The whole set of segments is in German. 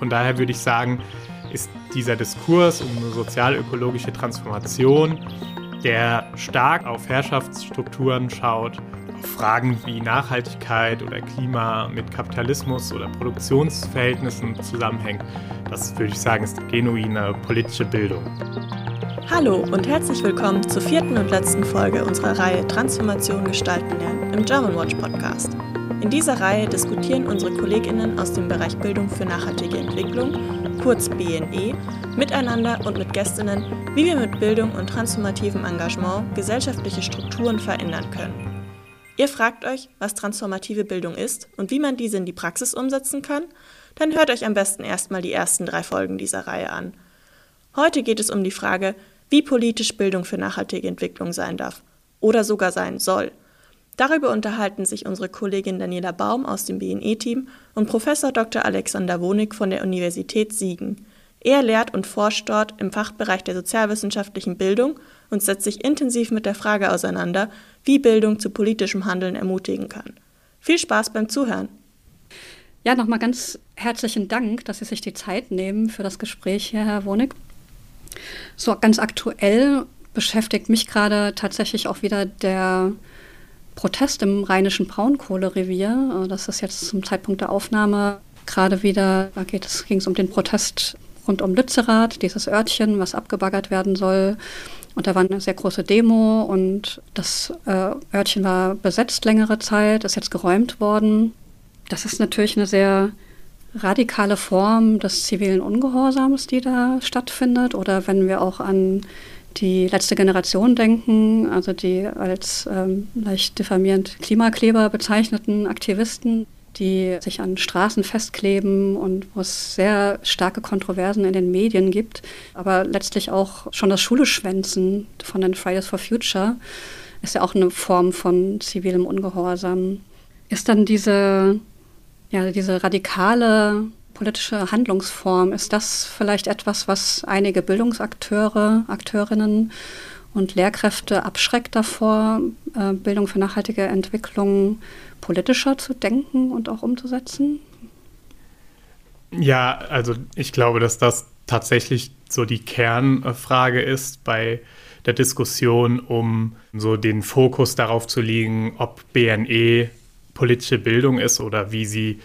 Von daher würde ich sagen, ist dieser Diskurs um eine sozial-ökologische Transformation, der stark auf Herrschaftsstrukturen schaut, auf Fragen wie Nachhaltigkeit oder Klima mit Kapitalismus oder Produktionsverhältnissen zusammenhängt, das würde ich sagen, ist genuine politische Bildung. Hallo und herzlich willkommen zur vierten und letzten Folge unserer Reihe Transformation gestalten lernen im German Watch Podcast. In dieser Reihe diskutieren unsere KollegInnen aus dem Bereich Bildung für nachhaltige Entwicklung, kurz BNE, miteinander und mit Gästinnen, wie wir mit Bildung und transformativem Engagement gesellschaftliche Strukturen verändern können. Ihr fragt euch, was transformative Bildung ist und wie man diese in die Praxis umsetzen kann? Dann hört euch am besten erstmal die ersten drei Folgen dieser Reihe an. Heute geht es um die Frage, wie politisch Bildung für nachhaltige Entwicklung sein darf oder sogar sein soll. Darüber unterhalten sich unsere Kollegin Daniela Baum aus dem BNE-Team und Professor Dr. Alexander Wonig von der Universität Siegen. Er lehrt und forscht dort im Fachbereich der sozialwissenschaftlichen Bildung und setzt sich intensiv mit der Frage auseinander, wie Bildung zu politischem Handeln ermutigen kann. Viel Spaß beim Zuhören. Ja, nochmal ganz herzlichen Dank, dass Sie sich die Zeit nehmen für das Gespräch hier, Herr Wonig. So ganz aktuell beschäftigt mich gerade tatsächlich auch wieder der Protest im rheinischen Braunkohlerevier. Das ist jetzt zum Zeitpunkt der Aufnahme gerade wieder, da ging es um den Protest rund um Lützerath, dieses Örtchen, was abgebaggert werden soll. Und da war eine sehr große Demo und das äh, Örtchen war besetzt längere Zeit, ist jetzt geräumt worden. Das ist natürlich eine sehr radikale Form des zivilen Ungehorsams, die da stattfindet. Oder wenn wir auch an die letzte Generation denken, also die als ähm, leicht diffamierend Klimakleber bezeichneten Aktivisten, die sich an Straßen festkleben und wo es sehr starke Kontroversen in den Medien gibt, aber letztlich auch schon das Schuleschwänzen von den Fridays for Future ist ja auch eine Form von zivilem Ungehorsam. Ist dann diese ja, diese radikale politische Handlungsform, ist das vielleicht etwas, was einige Bildungsakteure, Akteurinnen und Lehrkräfte abschreckt davor, äh, Bildung für nachhaltige Entwicklung politischer zu denken und auch umzusetzen? Ja, also ich glaube, dass das tatsächlich so die Kernfrage ist bei der Diskussion, um so den Fokus darauf zu legen, ob BNE politische Bildung ist oder wie sie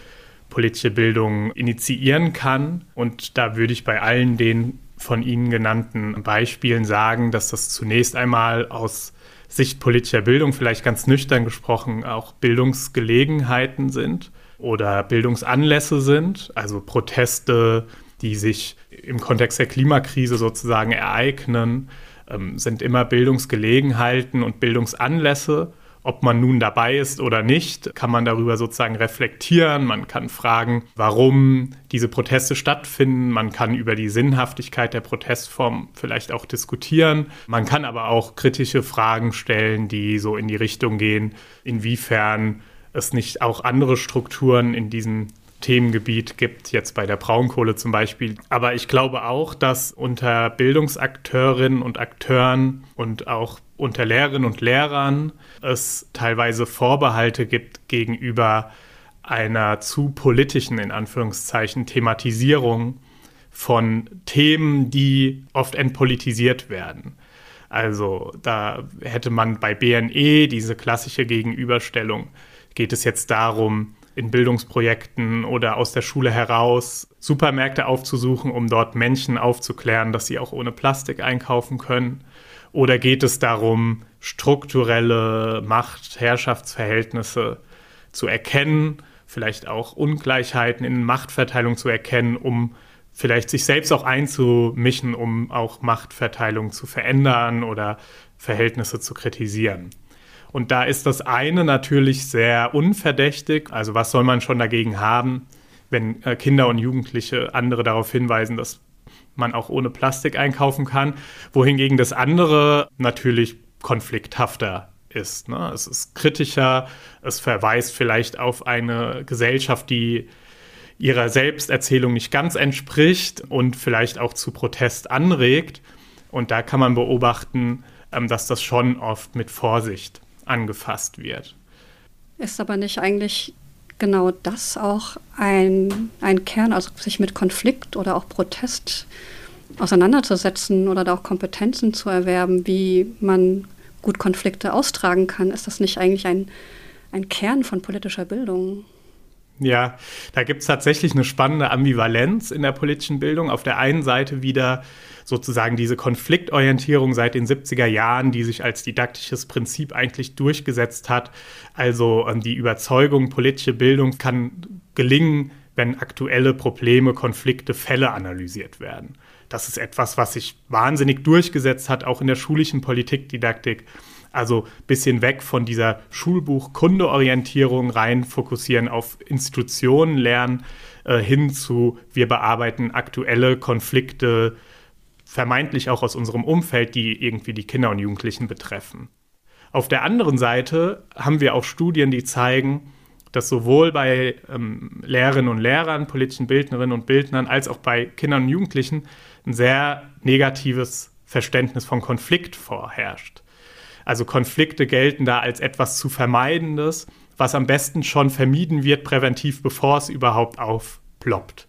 politische Bildung initiieren kann. Und da würde ich bei allen den von Ihnen genannten Beispielen sagen, dass das zunächst einmal aus Sicht politischer Bildung, vielleicht ganz nüchtern gesprochen, auch Bildungsgelegenheiten sind oder Bildungsanlässe sind, also Proteste, die sich im Kontext der Klimakrise sozusagen ereignen, ähm, sind immer Bildungsgelegenheiten und Bildungsanlässe ob man nun dabei ist oder nicht, kann man darüber sozusagen reflektieren. Man kann fragen, warum diese Proteste stattfinden. Man kann über die Sinnhaftigkeit der Protestform vielleicht auch diskutieren. Man kann aber auch kritische Fragen stellen, die so in die Richtung gehen, inwiefern es nicht auch andere Strukturen in diesem Themengebiet gibt, jetzt bei der Braunkohle zum Beispiel. Aber ich glaube auch, dass unter Bildungsakteurinnen und Akteuren und auch unter Lehrerinnen und Lehrern es teilweise Vorbehalte gibt gegenüber einer zu politischen, in Anführungszeichen, Thematisierung von Themen, die oft entpolitisiert werden. Also da hätte man bei BNE diese klassische Gegenüberstellung. Geht es jetzt darum, in Bildungsprojekten oder aus der Schule heraus Supermärkte aufzusuchen, um dort Menschen aufzuklären, dass sie auch ohne Plastik einkaufen können? Oder geht es darum, strukturelle Macht, Herrschaftsverhältnisse zu erkennen, vielleicht auch Ungleichheiten in Machtverteilung zu erkennen, um vielleicht sich selbst auch einzumischen, um auch Machtverteilung zu verändern oder Verhältnisse zu kritisieren. Und da ist das eine natürlich sehr unverdächtig. Also was soll man schon dagegen haben, wenn äh, Kinder und Jugendliche andere darauf hinweisen, dass man auch ohne Plastik einkaufen kann, wohingegen das andere natürlich konflikthafter ist. Ne? Es ist kritischer, es verweist vielleicht auf eine Gesellschaft, die ihrer Selbsterzählung nicht ganz entspricht und vielleicht auch zu Protest anregt. Und da kann man beobachten, ähm, dass das schon oft mit Vorsicht angefasst wird. Ist aber nicht eigentlich genau das auch ein, ein Kern, also sich mit Konflikt oder auch Protest auseinanderzusetzen oder da auch Kompetenzen zu erwerben, wie man gut Konflikte austragen kann? Ist das nicht eigentlich ein, ein Kern von politischer Bildung? Ja, da gibt es tatsächlich eine spannende Ambivalenz in der politischen Bildung. Auf der einen Seite wieder sozusagen diese Konfliktorientierung seit den 70er Jahren, die sich als didaktisches Prinzip eigentlich durchgesetzt hat. Also ähm, die Überzeugung, politische Bildung kann gelingen, wenn aktuelle Probleme, Konflikte, Fälle analysiert werden. Das ist etwas, was sich wahnsinnig durchgesetzt hat, auch in der schulischen Politikdidaktik. Also ein bisschen weg von dieser Schulbuch-Kundeorientierung rein fokussieren auf Institutionen lernen, äh, hin zu wir bearbeiten aktuelle Konflikte, vermeintlich auch aus unserem Umfeld, die irgendwie die Kinder und Jugendlichen betreffen. Auf der anderen Seite haben wir auch Studien, die zeigen, dass sowohl bei ähm, Lehrerinnen und Lehrern, politischen Bildnerinnen und Bildnern, als auch bei Kindern und Jugendlichen ein sehr negatives Verständnis von Konflikt vorherrscht. Also Konflikte gelten da als etwas zu Vermeidendes, was am besten schon vermieden wird, präventiv, bevor es überhaupt aufploppt.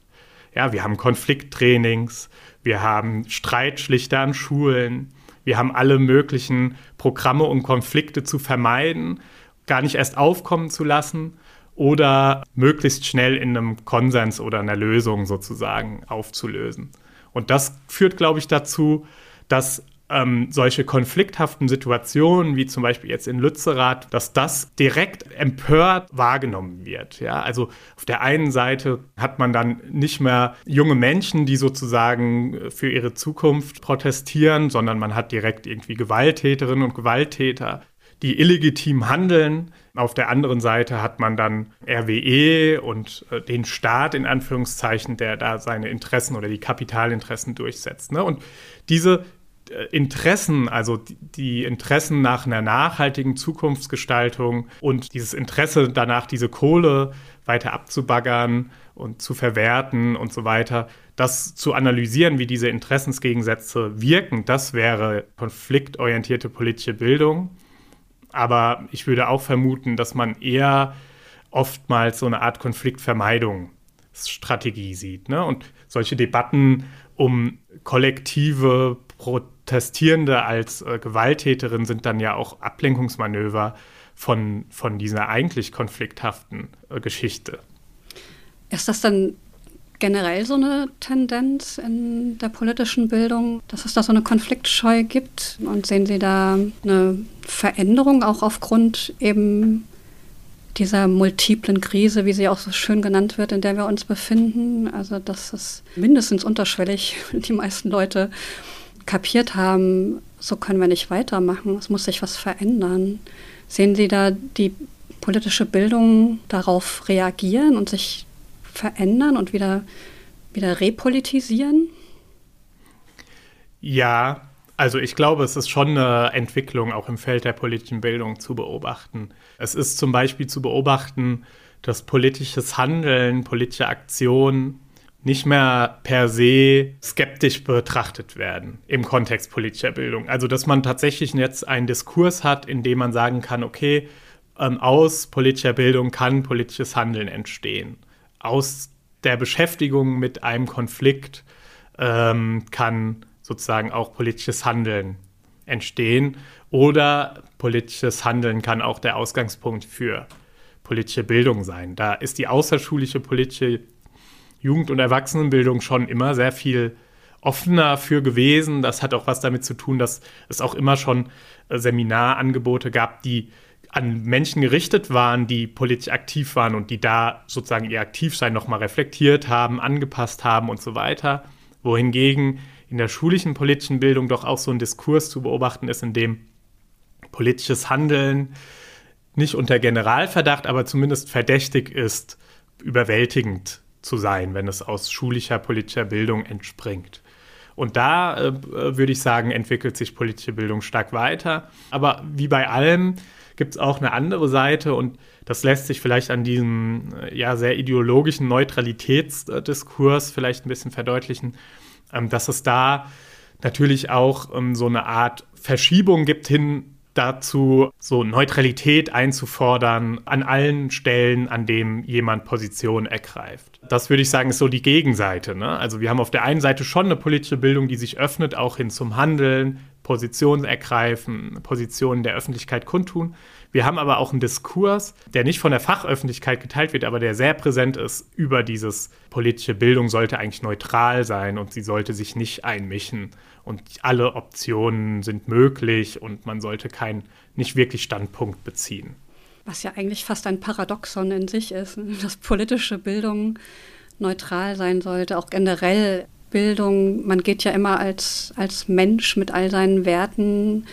Ja, wir haben Konflikttrainings, wir haben Streitschlichter an Schulen, wir haben alle möglichen Programme, um Konflikte zu vermeiden, gar nicht erst aufkommen zu lassen oder möglichst schnell in einem Konsens oder einer Lösung sozusagen aufzulösen. Und das führt, glaube ich, dazu, dass ähm, solche konflikthaften Situationen, wie zum Beispiel jetzt in Lützerath, dass das direkt empört wahrgenommen wird. Ja? Also auf der einen Seite hat man dann nicht mehr junge Menschen, die sozusagen für ihre Zukunft protestieren, sondern man hat direkt irgendwie Gewalttäterinnen und Gewalttäter, die illegitim handeln. Auf der anderen Seite hat man dann RWE und äh, den Staat in Anführungszeichen, der da seine Interessen oder die Kapitalinteressen durchsetzt. Ne? Und diese äh, Interessen, also die Interessen nach einer nachhaltigen Zukunftsgestaltung und dieses Interesse danach, diese Kohle weiter abzubaggern und zu verwerten und so weiter, das zu analysieren, wie diese Interessensgegensätze wirken, das wäre konfliktorientierte politische Bildung. Aber ich würde auch vermuten, dass man eher oftmals so eine Art Konfliktvermeidungsstrategie sieht. Ne? Und solche Debatten um kollektive Protestierende als äh, Gewalttäterin sind dann ja auch Ablenkungsmanöver von, von dieser eigentlich konflikthaften äh, Geschichte. Ist das dann generell so eine Tendenz in der politischen Bildung, dass es da so eine Konfliktscheu gibt? Und sehen Sie da eine Veränderung auch aufgrund eben dieser multiplen Krise, wie sie auch so schön genannt wird, in der wir uns befinden? Also, dass es mindestens unterschwellig die meisten Leute kapiert haben, so können wir nicht weitermachen, es muss sich was verändern. Sehen Sie da die politische Bildung darauf reagieren und sich verändern und wieder, wieder repolitisieren? Ja, also ich glaube, es ist schon eine Entwicklung auch im Feld der politischen Bildung zu beobachten. Es ist zum Beispiel zu beobachten, dass politisches Handeln, politische Aktion nicht mehr per se skeptisch betrachtet werden im Kontext politischer Bildung. Also dass man tatsächlich jetzt einen Diskurs hat, in dem man sagen kann, okay, ähm, aus politischer Bildung kann politisches Handeln entstehen aus der Beschäftigung mit einem Konflikt ähm, kann sozusagen auch politisches Handeln entstehen oder politisches Handeln kann auch der Ausgangspunkt für politische Bildung sein. Da ist die außerschulische politische Jugend- und Erwachsenenbildung schon immer sehr viel offener für gewesen. Das hat auch was damit zu tun, dass es auch immer schon äh, Seminarangebote gab, die an Menschen gerichtet waren, die politisch aktiv waren und die da sozusagen ihr Aktivsein nochmal reflektiert haben, angepasst haben und so weiter. Wohingegen in der schulischen politischen Bildung doch auch so ein Diskurs zu beobachten ist, in dem politisches Handeln nicht unter Generalverdacht, aber zumindest verdächtig ist, überwältigend zu sein, wenn es aus schulischer politischer Bildung entspringt. Und da äh, würde ich sagen, entwickelt sich politische Bildung stark weiter. Aber wie bei allem gibt es auch eine andere Seite und das lässt sich vielleicht an diesem äh, ja sehr ideologischen Neutralitätsdiskurs vielleicht ein bisschen verdeutlichen, ähm, dass es da natürlich auch ähm, so eine Art Verschiebung gibt hin dazu, so Neutralität einzufordern an allen Stellen, an denen jemand Position ergreift. Das würde ich sagen, ist so die Gegenseite. Ne? Also wir haben auf der einen Seite schon eine politische Bildung, die sich öffnet, auch hin zum Handeln, Positionen ergreifen, Positionen der Öffentlichkeit kundtun. Wir haben aber auch einen Diskurs, der nicht von der Fachöffentlichkeit geteilt wird, aber der sehr präsent ist über dieses politische Bildung sollte eigentlich neutral sein und sie sollte sich nicht einmischen und alle Optionen sind möglich und man sollte keinen nicht wirklich Standpunkt beziehen. Was ja eigentlich fast ein Paradoxon in sich ist, dass politische Bildung neutral sein sollte, auch generell Bildung. Man geht ja immer als, als Mensch mit all seinen Werten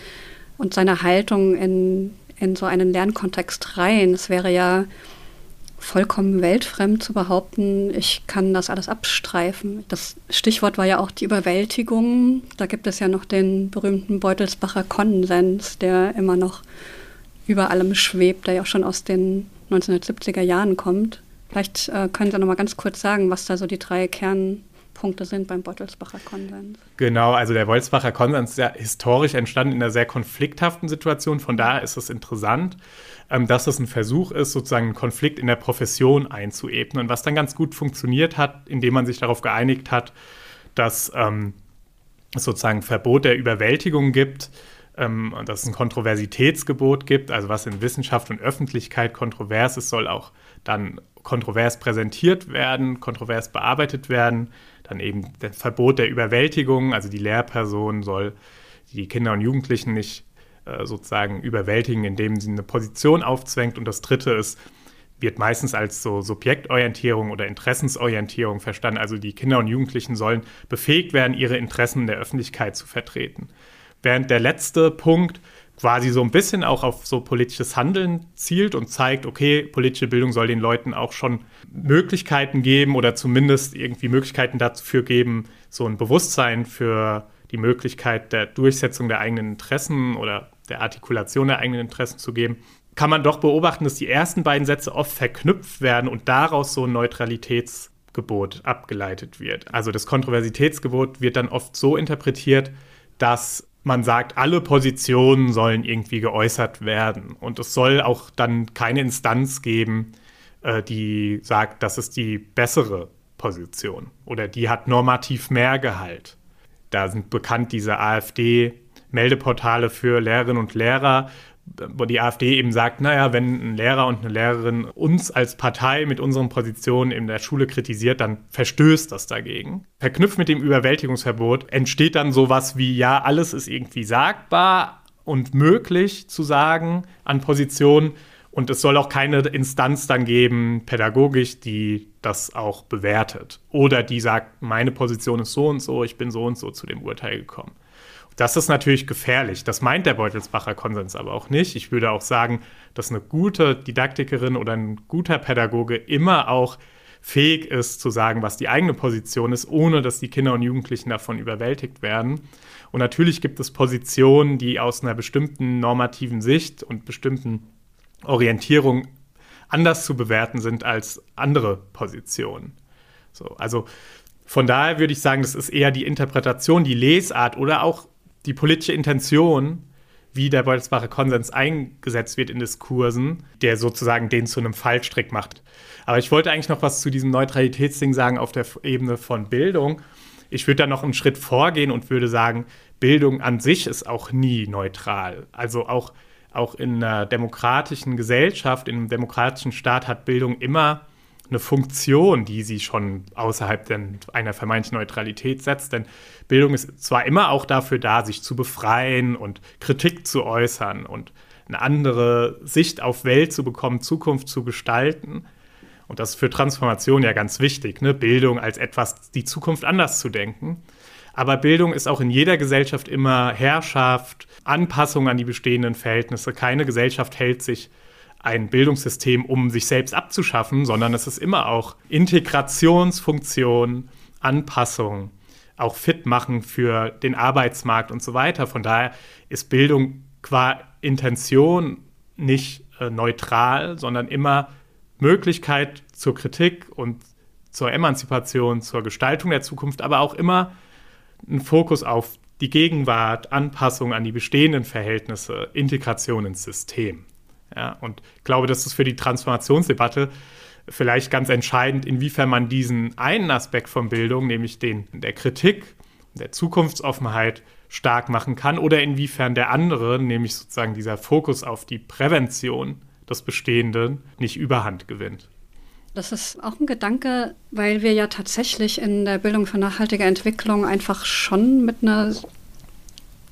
und seiner Haltung in, in so einen Lernkontext rein. Es wäre ja vollkommen weltfremd zu behaupten, ich kann das alles abstreifen. Das Stichwort war ja auch die Überwältigung. Da gibt es ja noch den berühmten Beutelsbacher Konsens, der immer noch über allem schwebt, der ja auch schon aus den 1970er Jahren kommt. Vielleicht äh, können Sie noch mal ganz kurz sagen, was da so die drei Kernpunkte sind beim Beutelsbacher Konsens. Genau, also der Beutelsbacher Konsens ist ja historisch entstanden in einer sehr konflikthaften Situation. Von daher ist es interessant ähm, dass es ein Versuch ist, sozusagen einen Konflikt in der Profession einzuebnen, was dann ganz gut funktioniert hat, indem man sich darauf geeinigt hat, dass ähm, es sozusagen ein Verbot der Überwältigung gibt, ähm, dass es ein Kontroversitätsgebot gibt, also was in Wissenschaft und Öffentlichkeit kontrovers ist, soll auch dann kontrovers präsentiert werden, kontrovers bearbeitet werden. Dann eben das Verbot der Überwältigung, also die Lehrperson soll die Kinder und Jugendlichen nicht äh, sozusagen überwältigen, indem sie eine Position aufzwängt. Und das Dritte ist, wird meistens als so Subjektorientierung oder Interessensorientierung verstanden. Also die Kinder und Jugendlichen sollen befähigt werden, ihre Interessen in der Öffentlichkeit zu vertreten. Während der letzte Punkt quasi so ein bisschen auch auf so politisches Handeln zielt und zeigt, okay, politische Bildung soll den Leuten auch schon Möglichkeiten geben oder zumindest irgendwie Möglichkeiten dafür geben, so ein Bewusstsein für die Möglichkeit der Durchsetzung der eigenen Interessen oder der Artikulation der eigenen Interessen zu geben, kann man doch beobachten, dass die ersten beiden Sätze oft verknüpft werden und daraus so ein Neutralitätsgebot abgeleitet wird. Also das Kontroversitätsgebot wird dann oft so interpretiert, dass man sagt, alle Positionen sollen irgendwie geäußert werden. Und es soll auch dann keine Instanz geben, äh, die sagt, das ist die bessere Position oder die hat normativ mehr Gehalt. Da sind bekannt diese AfD Meldeportale für Lehrerinnen und Lehrer, wo die AfD eben sagt, naja, wenn ein Lehrer und eine Lehrerin uns als Partei mit unseren Positionen in der Schule kritisiert, dann verstößt das dagegen. Verknüpft mit dem Überwältigungsverbot entsteht dann sowas wie, ja, alles ist irgendwie sagbar und möglich zu sagen an Positionen und es soll auch keine Instanz dann geben, pädagogisch, die das auch bewertet oder die sagt, meine Position ist so und so, ich bin so und so zu dem Urteil gekommen. Das ist natürlich gefährlich. Das meint der Beutelsbacher Konsens aber auch nicht. Ich würde auch sagen, dass eine gute Didaktikerin oder ein guter Pädagoge immer auch fähig ist zu sagen, was die eigene Position ist, ohne dass die Kinder und Jugendlichen davon überwältigt werden. Und natürlich gibt es Positionen, die aus einer bestimmten normativen Sicht und bestimmten Orientierung anders zu bewerten sind als andere Positionen. So, also von daher würde ich sagen, das ist eher die Interpretation, die Lesart oder auch die politische Intention, wie der Beutelsbacher Konsens eingesetzt wird in Diskursen, der sozusagen den zu einem Fallstrick macht. Aber ich wollte eigentlich noch was zu diesem Neutralitätsding sagen auf der Ebene von Bildung. Ich würde da noch einen Schritt vorgehen und würde sagen, Bildung an sich ist auch nie neutral. Also auch, auch in einer demokratischen Gesellschaft, in einem demokratischen Staat hat Bildung immer eine Funktion, die sie schon außerhalb einer vermeintlichen Neutralität setzt. Denn Bildung ist zwar immer auch dafür da, sich zu befreien und Kritik zu äußern und eine andere Sicht auf Welt zu bekommen, Zukunft zu gestalten. Und das ist für Transformation ja ganz wichtig, ne? Bildung als etwas, die Zukunft anders zu denken. Aber Bildung ist auch in jeder Gesellschaft immer Herrschaft, Anpassung an die bestehenden Verhältnisse. Keine Gesellschaft hält sich ein Bildungssystem, um sich selbst abzuschaffen, sondern es ist immer auch Integrationsfunktion, Anpassung, auch fit machen für den Arbeitsmarkt und so weiter. Von daher ist Bildung qua Intention nicht äh, neutral, sondern immer Möglichkeit zur Kritik und zur Emanzipation, zur Gestaltung der Zukunft, aber auch immer ein Fokus auf die Gegenwart, Anpassung an die bestehenden Verhältnisse, Integration ins System. Ja, und ich glaube, das ist für die Transformationsdebatte vielleicht ganz entscheidend, inwiefern man diesen einen Aspekt von Bildung, nämlich den der Kritik, der Zukunftsoffenheit, stark machen kann oder inwiefern der andere, nämlich sozusagen dieser Fokus auf die Prävention des Bestehenden, nicht überhand gewinnt. Das ist auch ein Gedanke, weil wir ja tatsächlich in der Bildung für nachhaltige Entwicklung einfach schon mit einer,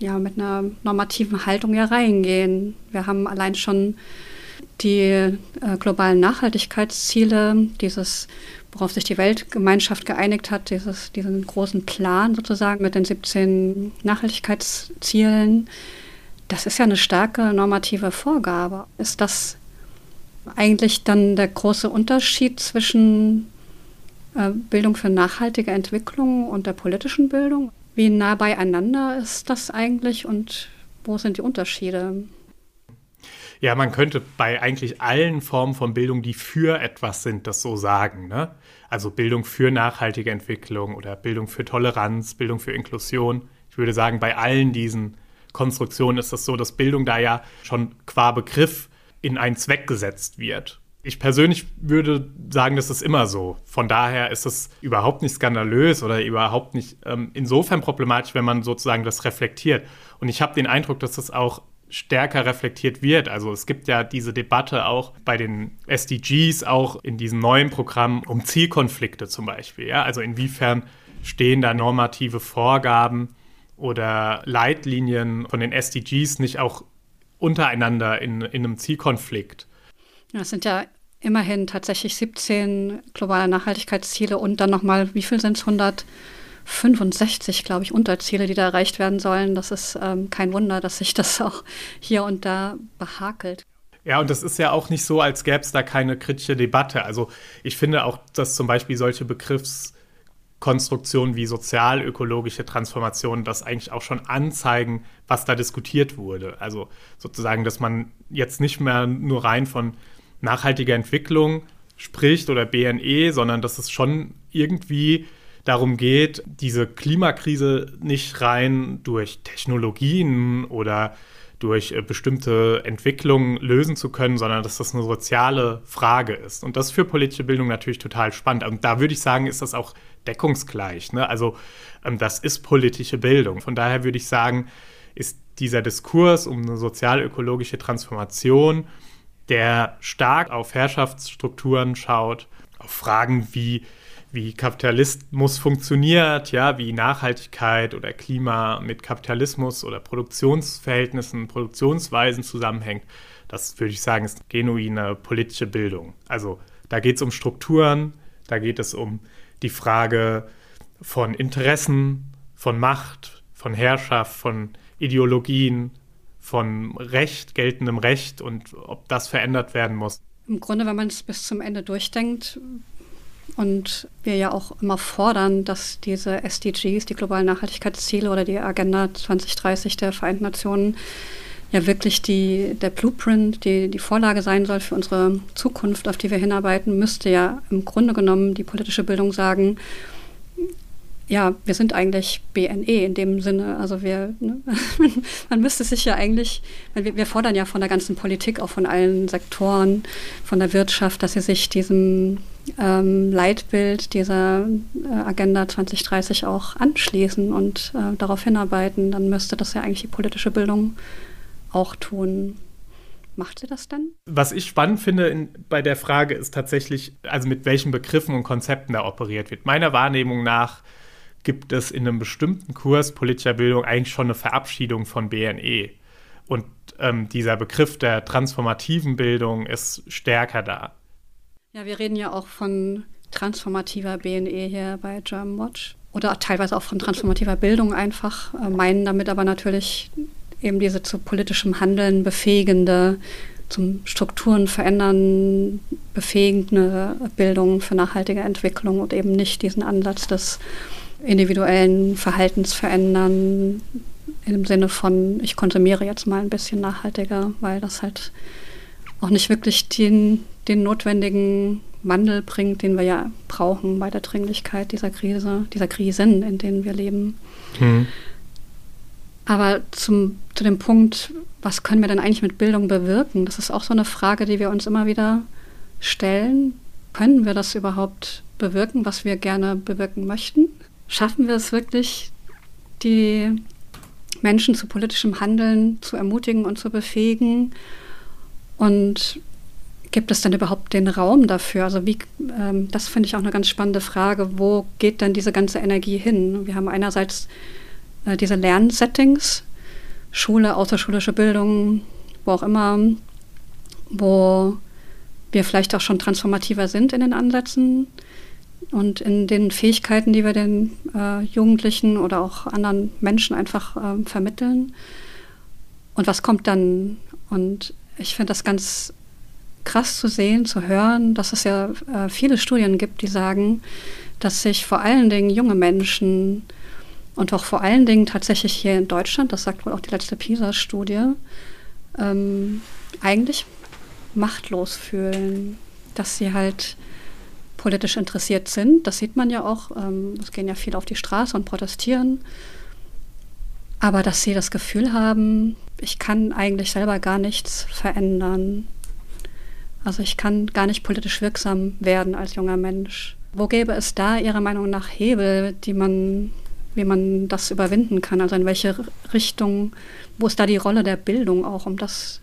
ja, mit einer normativen Haltung ja reingehen. Wir haben allein schon die äh, globalen Nachhaltigkeitsziele, dieses, worauf sich die Weltgemeinschaft geeinigt hat, dieses, diesen großen Plan sozusagen mit den 17 Nachhaltigkeitszielen. Das ist ja eine starke normative Vorgabe. Ist das eigentlich dann der große Unterschied zwischen äh, Bildung für nachhaltige Entwicklung und der politischen Bildung? Wie nah beieinander ist das eigentlich und wo sind die Unterschiede? Ja, man könnte bei eigentlich allen Formen von Bildung, die für etwas sind, das so sagen. Ne? Also Bildung für nachhaltige Entwicklung oder Bildung für Toleranz, Bildung für Inklusion. Ich würde sagen, bei allen diesen Konstruktionen ist das so, dass Bildung da ja schon qua Begriff in einen Zweck gesetzt wird. Ich persönlich würde sagen, das ist immer so. Von daher ist es überhaupt nicht skandalös oder überhaupt nicht ähm, insofern problematisch, wenn man sozusagen das reflektiert. Und ich habe den Eindruck, dass das auch stärker reflektiert wird. Also es gibt ja diese Debatte auch bei den SDGs, auch in diesem neuen Programm um Zielkonflikte zum Beispiel. Ja? Also inwiefern stehen da normative Vorgaben oder Leitlinien von den SDGs nicht auch untereinander in, in einem Zielkonflikt. Das sind ja immerhin tatsächlich 17 globale Nachhaltigkeitsziele und dann nochmal, wie viel sind es? 165, glaube ich, Unterziele, die da erreicht werden sollen. Das ist ähm, kein Wunder, dass sich das auch hier und da behakelt. Ja, und das ist ja auch nicht so, als gäbe es da keine kritische Debatte. Also ich finde auch, dass zum Beispiel solche Begriffs Konstruktionen wie sozial-ökologische Transformation das eigentlich auch schon anzeigen, was da diskutiert wurde. Also sozusagen, dass man jetzt nicht mehr nur rein von nachhaltiger Entwicklung spricht oder BNE, sondern dass es schon irgendwie darum geht, diese Klimakrise nicht rein durch Technologien oder durch äh, bestimmte Entwicklungen lösen zu können, sondern dass das eine soziale Frage ist. Und das ist für politische Bildung natürlich total spannend. Und da würde ich sagen, ist das auch deckungsgleich. Ne? Also ähm, das ist politische Bildung. Von daher würde ich sagen, ist dieser Diskurs um eine sozial-ökologische Transformation, der stark auf Herrschaftsstrukturen schaut, auf Fragen wie wie Kapitalismus funktioniert, ja, wie Nachhaltigkeit oder Klima mit Kapitalismus oder Produktionsverhältnissen, Produktionsweisen zusammenhängt, das würde ich sagen, ist genuine politische Bildung. Also da geht es um Strukturen, da geht es um die Frage von Interessen, von Macht, von Herrschaft, von Ideologien, von Recht, geltendem Recht und ob das verändert werden muss. Im Grunde, wenn man es bis zum Ende durchdenkt, und wir ja auch immer fordern, dass diese SDGs, die globalen Nachhaltigkeitsziele oder die Agenda 2030 der Vereinten Nationen ja wirklich die, der Blueprint, die, die Vorlage sein soll für unsere Zukunft, auf die wir hinarbeiten, müsste ja im Grunde genommen die politische Bildung sagen, ja, wir sind eigentlich BNE in dem Sinne. Also wir, ne, man müsste sich ja eigentlich, wir, wir, fordern ja von der ganzen Politik, auch von allen Sektoren, von der Wirtschaft, dass sie sich diesem ähm, Leitbild dieser äh, Agenda 2030 auch anschließen und äh, darauf hinarbeiten. Dann müsste das ja eigentlich die politische Bildung auch tun. Macht sie das dann? Was ich spannend finde in, bei der Frage ist tatsächlich, also mit welchen Begriffen und Konzepten da operiert wird. Meiner Wahrnehmung nach gibt es in einem bestimmten Kurs politischer Bildung eigentlich schon eine Verabschiedung von BNE. Und ähm, dieser Begriff der transformativen Bildung ist stärker da. Ja, wir reden ja auch von transformativer BNE hier bei German Watch oder teilweise auch von transformativer Bildung einfach, äh, meinen damit aber natürlich eben diese zu politischem Handeln befähigende, zum Strukturen verändern befähigende Bildung für nachhaltige Entwicklung und eben nicht diesen Ansatz des individuellen Verhaltens verändern, im Sinne von, ich konsumiere jetzt mal ein bisschen nachhaltiger, weil das halt auch nicht wirklich den, den notwendigen Wandel bringt, den wir ja brauchen bei der Dringlichkeit dieser Krise, dieser Krisen, in denen wir leben. Hm. Aber zum, zu dem Punkt, was können wir denn eigentlich mit Bildung bewirken? Das ist auch so eine Frage, die wir uns immer wieder stellen. Können wir das überhaupt bewirken, was wir gerne bewirken möchten? Schaffen wir es wirklich, die Menschen zu politischem Handeln zu ermutigen und zu befähigen? Und gibt es denn überhaupt den Raum dafür? Also wie, ähm, das finde ich auch eine ganz spannende Frage. Wo geht denn diese ganze Energie hin? Wir haben einerseits äh, diese Lernsettings, Schule, außerschulische Bildung, wo auch immer, wo wir vielleicht auch schon transformativer sind in den Ansätzen und in den Fähigkeiten, die wir den äh, Jugendlichen oder auch anderen Menschen einfach äh, vermitteln. Und was kommt dann? Und ich finde das ganz krass zu sehen, zu hören, dass es ja äh, viele Studien gibt, die sagen, dass sich vor allen Dingen junge Menschen und auch vor allen Dingen tatsächlich hier in Deutschland, das sagt wohl auch die letzte PISA-Studie, ähm, eigentlich machtlos fühlen, dass sie halt politisch interessiert sind. Das sieht man ja auch. Ähm, es gehen ja viele auf die Straße und protestieren. Aber dass sie das Gefühl haben, ich kann eigentlich selber gar nichts verändern. Also ich kann gar nicht politisch wirksam werden als junger Mensch. Wo gäbe es da Ihrer Meinung nach Hebel, die man, wie man das überwinden kann? Also in welche Richtung, wo ist da die Rolle der Bildung auch, um das,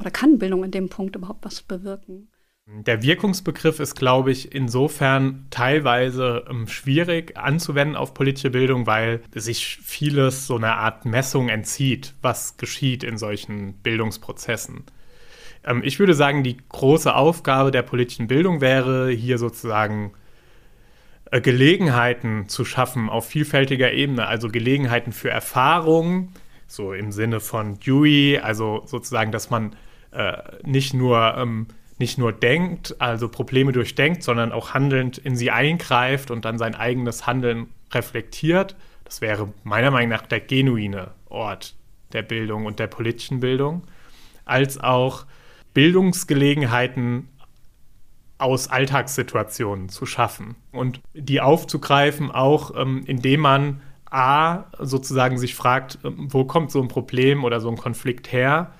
oder kann Bildung in dem Punkt überhaupt was bewirken? Der Wirkungsbegriff ist, glaube ich, insofern teilweise ähm, schwierig anzuwenden auf politische Bildung, weil sich vieles so einer Art Messung entzieht, was geschieht in solchen Bildungsprozessen. Ähm, ich würde sagen, die große Aufgabe der politischen Bildung wäre, hier sozusagen äh, Gelegenheiten zu schaffen auf vielfältiger Ebene, also Gelegenheiten für Erfahrung, so im Sinne von Dewey, also sozusagen, dass man äh, nicht nur ähm, nicht nur denkt, also Probleme durchdenkt, sondern auch handelnd in sie eingreift und dann sein eigenes Handeln reflektiert. Das wäre meiner Meinung nach der genuine Ort der Bildung und der politischen Bildung, als auch Bildungsgelegenheiten aus Alltagssituationen zu schaffen und die aufzugreifen, auch ähm, indem man A, sozusagen sich fragt, ähm, wo kommt so ein Problem oder so ein Konflikt her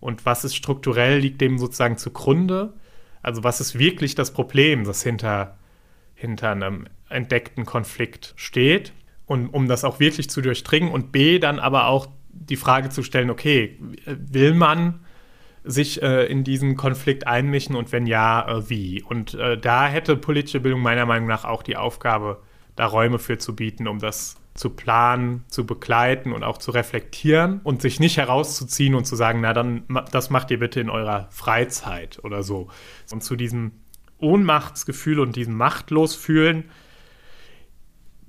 und was ist strukturell, liegt dem sozusagen zugrunde. Also was ist wirklich das Problem, das hinter, hinter einem entdeckten Konflikt steht. Und um das auch wirklich zu durchdringen und B, dann aber auch die Frage zu stellen, okay, will man sich äh, in diesen Konflikt einmischen und wenn ja, äh, wie? Und äh, da hätte politische Bildung meiner Meinung nach auch die Aufgabe, da Räume für zu bieten, um das zu planen, zu begleiten und auch zu reflektieren und sich nicht herauszuziehen und zu sagen, na dann, das macht ihr bitte in eurer Freizeit oder so. Und zu diesem Ohnmachtsgefühl und diesem Machtlosfühlen,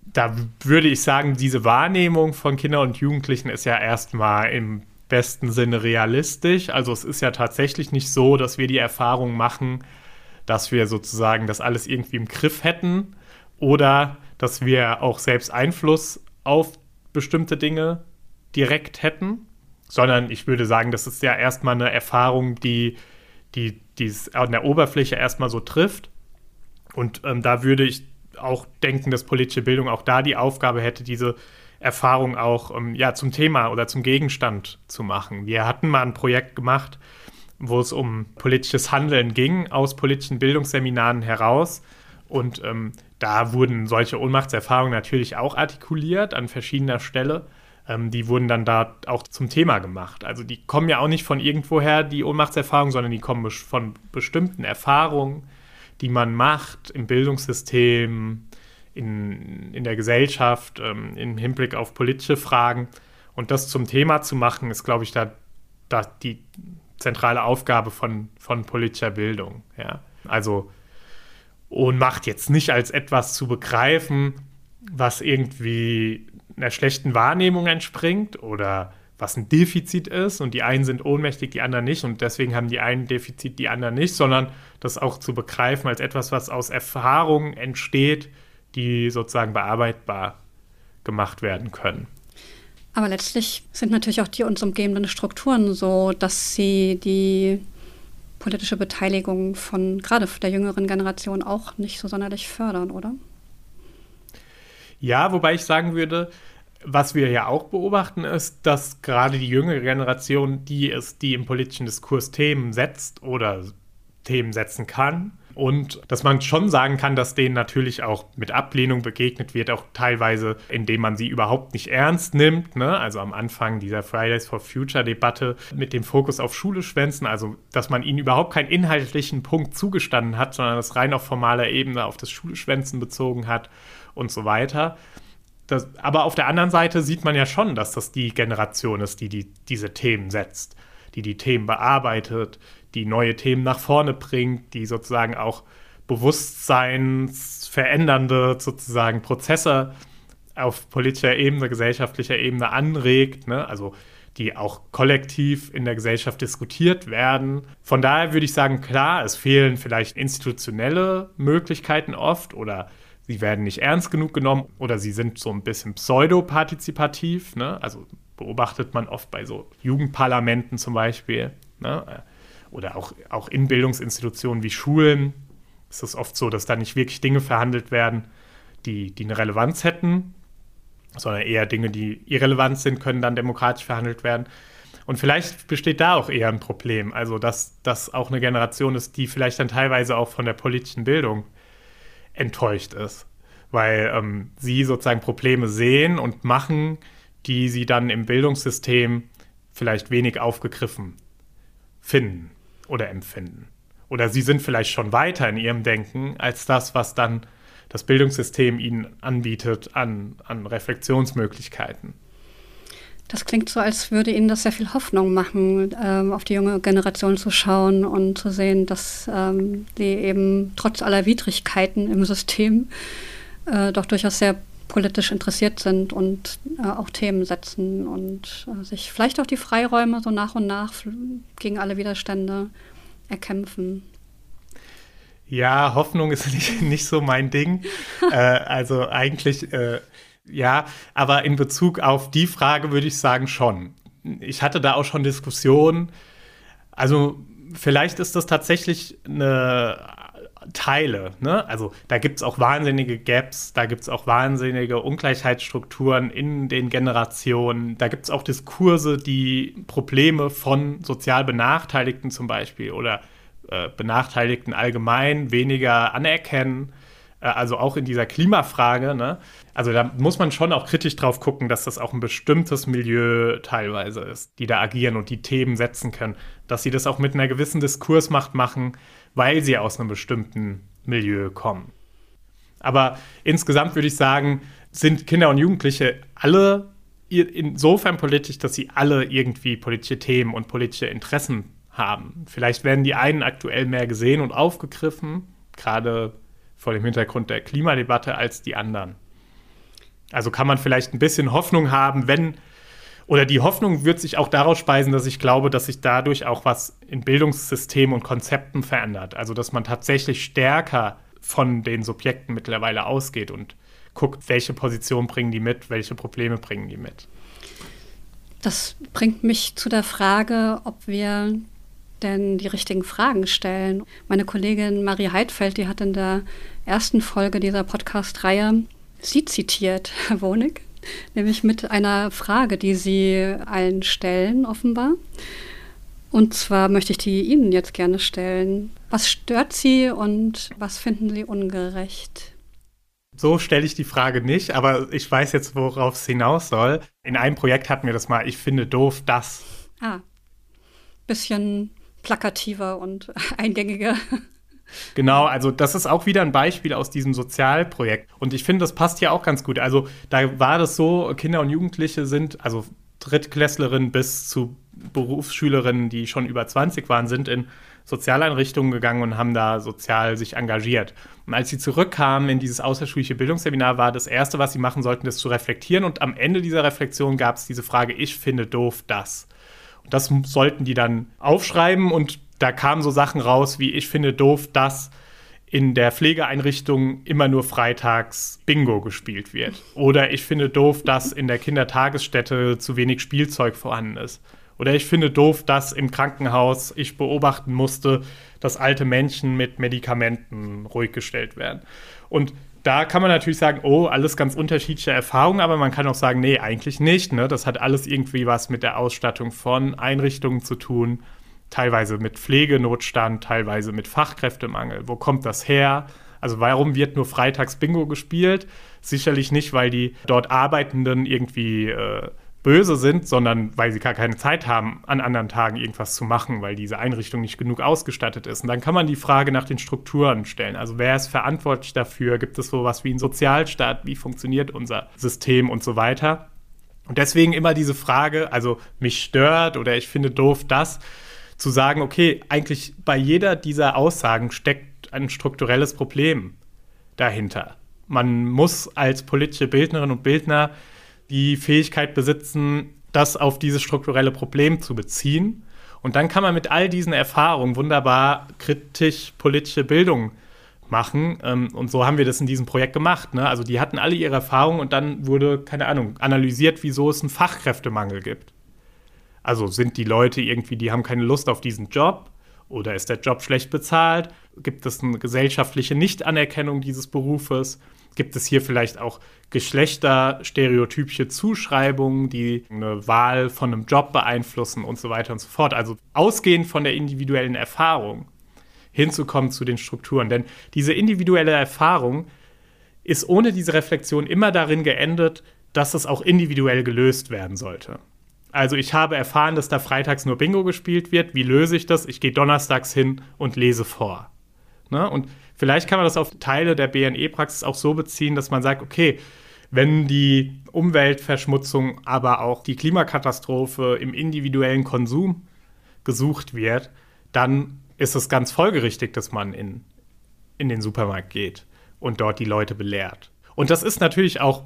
da würde ich sagen, diese Wahrnehmung von Kindern und Jugendlichen ist ja erstmal im besten Sinne realistisch. Also es ist ja tatsächlich nicht so, dass wir die Erfahrung machen, dass wir sozusagen das alles irgendwie im Griff hätten oder dass wir auch selbst Einfluss auf bestimmte Dinge direkt hätten, sondern ich würde sagen, das ist ja erstmal eine Erfahrung, die, die, es an der Oberfläche erstmal so trifft. Und ähm, da würde ich auch denken, dass politische Bildung auch da die Aufgabe hätte, diese Erfahrung auch ähm, ja, zum Thema oder zum Gegenstand zu machen. Wir hatten mal ein Projekt gemacht, wo es um politisches Handeln ging, aus politischen Bildungsseminaren heraus. Und ähm, da wurden solche Ohnmachtserfahrungen natürlich auch artikuliert an verschiedener Stelle. Ähm, die wurden dann da auch zum Thema gemacht. Also die kommen ja auch nicht von irgendwoher, die Ohnmachtserfahrungen, sondern die kommen von bestimmten Erfahrungen, die man macht im Bildungssystem, in, in der Gesellschaft, ähm, im Hinblick auf politische Fragen. Und das zum Thema zu machen, ist, glaube ich, da, da die zentrale Aufgabe von, von politischer Bildung. Ja. Also Ohnmacht jetzt nicht als etwas zu begreifen, was irgendwie einer schlechten Wahrnehmung entspringt oder was ein Defizit ist und die einen sind ohnmächtig, die anderen nicht und deswegen haben die einen Defizit, die anderen nicht, sondern das auch zu begreifen als etwas, was aus Erfahrung entsteht, die sozusagen bearbeitbar gemacht werden können. Aber letztlich sind natürlich auch die uns umgebenden Strukturen so, dass sie die politische Beteiligung von gerade der jüngeren Generation auch nicht so sonderlich fördern, oder? Ja, wobei ich sagen würde, was wir ja auch beobachten, ist, dass gerade die jüngere Generation die ist, die im politischen Diskurs Themen setzt oder Themen setzen kann. Und dass man schon sagen kann, dass denen natürlich auch mit Ablehnung begegnet wird, auch teilweise, indem man sie überhaupt nicht ernst nimmt. Ne? Also am Anfang dieser Fridays for Future-Debatte mit dem Fokus auf Schule schwänzen, also dass man ihnen überhaupt keinen inhaltlichen Punkt zugestanden hat, sondern das rein auf formaler Ebene auf das Schulschwänzen bezogen hat und so weiter. Das, aber auf der anderen Seite sieht man ja schon, dass das die Generation ist, die, die diese Themen setzt, die die Themen bearbeitet, die neue Themen nach vorne bringt, die sozusagen auch bewusstseinsverändernde sozusagen Prozesse auf politischer Ebene, gesellschaftlicher Ebene anregt, ne? also die auch kollektiv in der Gesellschaft diskutiert werden. Von daher würde ich sagen, klar, es fehlen vielleicht institutionelle Möglichkeiten oft oder sie werden nicht ernst genug genommen oder sie sind so ein bisschen pseudopartizipativ. Ne? Also beobachtet man oft bei so Jugendparlamenten zum Beispiel. Ne? Oder auch, auch in Bildungsinstitutionen wie Schulen ist es oft so, dass da nicht wirklich Dinge verhandelt werden, die, die eine Relevanz hätten, sondern eher Dinge, die irrelevant sind, können dann demokratisch verhandelt werden. Und vielleicht besteht da auch eher ein Problem. Also, dass das auch eine Generation ist, die vielleicht dann teilweise auch von der politischen Bildung enttäuscht ist, weil ähm, sie sozusagen Probleme sehen und machen, die sie dann im Bildungssystem vielleicht wenig aufgegriffen finden oder empfinden. Oder sie sind vielleicht schon weiter in ihrem Denken als das, was dann das Bildungssystem ihnen anbietet an, an Reflexionsmöglichkeiten. Das klingt so, als würde Ihnen das sehr viel Hoffnung machen, ähm, auf die junge Generation zu schauen und zu sehen, dass ähm, die eben trotz aller Widrigkeiten im System äh, doch durchaus sehr politisch interessiert sind und äh, auch Themen setzen und äh, sich vielleicht auch die Freiräume so nach und nach gegen alle Widerstände erkämpfen. Ja, Hoffnung ist nicht, nicht so mein Ding. äh, also eigentlich äh, ja, aber in Bezug auf die Frage würde ich sagen schon. Ich hatte da auch schon Diskussionen. Also vielleicht ist das tatsächlich eine Teile. Ne? Also da gibt es auch wahnsinnige Gaps, da gibt es auch wahnsinnige Ungleichheitsstrukturen in den Generationen. Da gibt es auch Diskurse, die Probleme von sozial Benachteiligten zum Beispiel oder äh, Benachteiligten allgemein weniger anerkennen. Äh, also auch in dieser Klimafrage, ne? Also da muss man schon auch kritisch drauf gucken, dass das auch ein bestimmtes Milieu teilweise ist, die da agieren und die Themen setzen können. Dass sie das auch mit einer gewissen Diskursmacht machen, weil sie aus einem bestimmten Milieu kommen. Aber insgesamt würde ich sagen, sind Kinder und Jugendliche alle insofern politisch, dass sie alle irgendwie politische Themen und politische Interessen haben. Vielleicht werden die einen aktuell mehr gesehen und aufgegriffen, gerade vor dem Hintergrund der Klimadebatte als die anderen. Also kann man vielleicht ein bisschen Hoffnung haben, wenn, oder die Hoffnung wird sich auch daraus speisen, dass ich glaube, dass sich dadurch auch was in Bildungssystemen und Konzepten verändert. Also dass man tatsächlich stärker von den Subjekten mittlerweile ausgeht und guckt, welche Position bringen die mit, welche Probleme bringen die mit. Das bringt mich zu der Frage, ob wir denn die richtigen Fragen stellen. Meine Kollegin Marie Heidfeld, die hat in der ersten Folge dieser Podcast-Reihe Sie zitiert, Herr Wonig, nämlich mit einer Frage, die Sie allen stellen, offenbar. Und zwar möchte ich die Ihnen jetzt gerne stellen. Was stört Sie und was finden Sie ungerecht? So stelle ich die Frage nicht, aber ich weiß jetzt, worauf es hinaus soll. In einem Projekt hatten wir das mal, ich finde doof das. Ah, bisschen plakativer und eingängiger. Genau, also das ist auch wieder ein Beispiel aus diesem Sozialprojekt. Und ich finde, das passt ja auch ganz gut. Also da war das so, Kinder und Jugendliche sind, also Drittklässlerinnen bis zu Berufsschülerinnen, die schon über 20 waren, sind in Sozialeinrichtungen gegangen und haben da sozial sich engagiert. Und als sie zurückkamen in dieses außerschulische Bildungsseminar, war das Erste, was sie machen sollten, das zu reflektieren. Und am Ende dieser Reflexion gab es diese Frage, ich finde doof das. Und das sollten die dann aufschreiben und da kamen so Sachen raus, wie ich finde doof, dass in der Pflegeeinrichtung immer nur freitags Bingo gespielt wird. Oder ich finde doof, dass in der Kindertagesstätte zu wenig Spielzeug vorhanden ist. Oder ich finde doof, dass im Krankenhaus ich beobachten musste, dass alte Menschen mit Medikamenten ruhig gestellt werden. Und da kann man natürlich sagen, oh, alles ganz unterschiedliche Erfahrungen, aber man kann auch sagen, nee, eigentlich nicht. Ne? Das hat alles irgendwie was mit der Ausstattung von Einrichtungen zu tun, teilweise mit Pflegenotstand, teilweise mit Fachkräftemangel. Wo kommt das her? Also warum wird nur freitags Bingo gespielt? Sicherlich nicht, weil die dort Arbeitenden irgendwie äh, böse sind, sondern weil sie gar keine Zeit haben, an anderen Tagen irgendwas zu machen, weil diese Einrichtung nicht genug ausgestattet ist. Und dann kann man die Frage nach den Strukturen stellen. Also wer ist verantwortlich dafür? Gibt es sowas wie einen Sozialstaat? Wie funktioniert unser System und so weiter? Und deswegen immer diese Frage, also mich stört oder ich finde doof das, zu sagen, okay, eigentlich bei jeder dieser Aussagen steckt ein strukturelles Problem dahinter. Man muss als politische Bildnerin und Bildner die Fähigkeit besitzen, das auf dieses strukturelle Problem zu beziehen. Und dann kann man mit all diesen Erfahrungen wunderbar kritisch politische Bildung machen. Ähm, und so haben wir das in diesem Projekt gemacht. Ne? Also die hatten alle ihre Erfahrungen und dann wurde, keine Ahnung, analysiert, wieso es einen Fachkräftemangel gibt. Also sind die Leute irgendwie, die haben keine Lust auf diesen Job oder ist der Job schlecht bezahlt? Gibt es eine gesellschaftliche Nichtanerkennung dieses Berufes? Gibt es hier vielleicht auch geschlechterstereotypische Zuschreibungen, die eine Wahl von einem Job beeinflussen und so weiter und so fort? Also ausgehend von der individuellen Erfahrung hinzukommen zu den Strukturen. Denn diese individuelle Erfahrung ist ohne diese Reflexion immer darin geendet, dass es auch individuell gelöst werden sollte. Also ich habe erfahren, dass da freitags nur Bingo gespielt wird. Wie löse ich das? Ich gehe donnerstags hin und lese vor. Ne? Und vielleicht kann man das auf Teile der BNE-Praxis auch so beziehen, dass man sagt, okay, wenn die Umweltverschmutzung, aber auch die Klimakatastrophe im individuellen Konsum gesucht wird, dann ist es ganz folgerichtig, dass man in, in den Supermarkt geht und dort die Leute belehrt. Und das ist natürlich auch,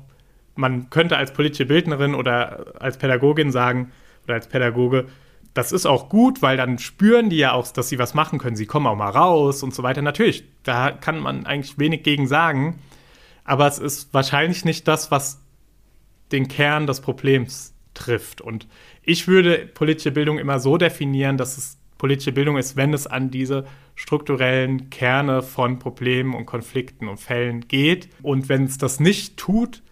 man könnte als politische Bildnerin oder als Pädagogin sagen oder als Pädagoge, das ist auch gut, weil dann spüren die ja auch, dass sie was machen können. Sie kommen auch mal raus und so weiter. Natürlich, da kann man eigentlich wenig gegen sagen. Aber es ist wahrscheinlich nicht das, was den Kern des Problems trifft. Und ich würde politische Bildung immer so definieren, dass es politische Bildung ist, wenn es an diese strukturellen Kerne von Problemen und Konflikten und Fällen geht. Und wenn es das nicht tut,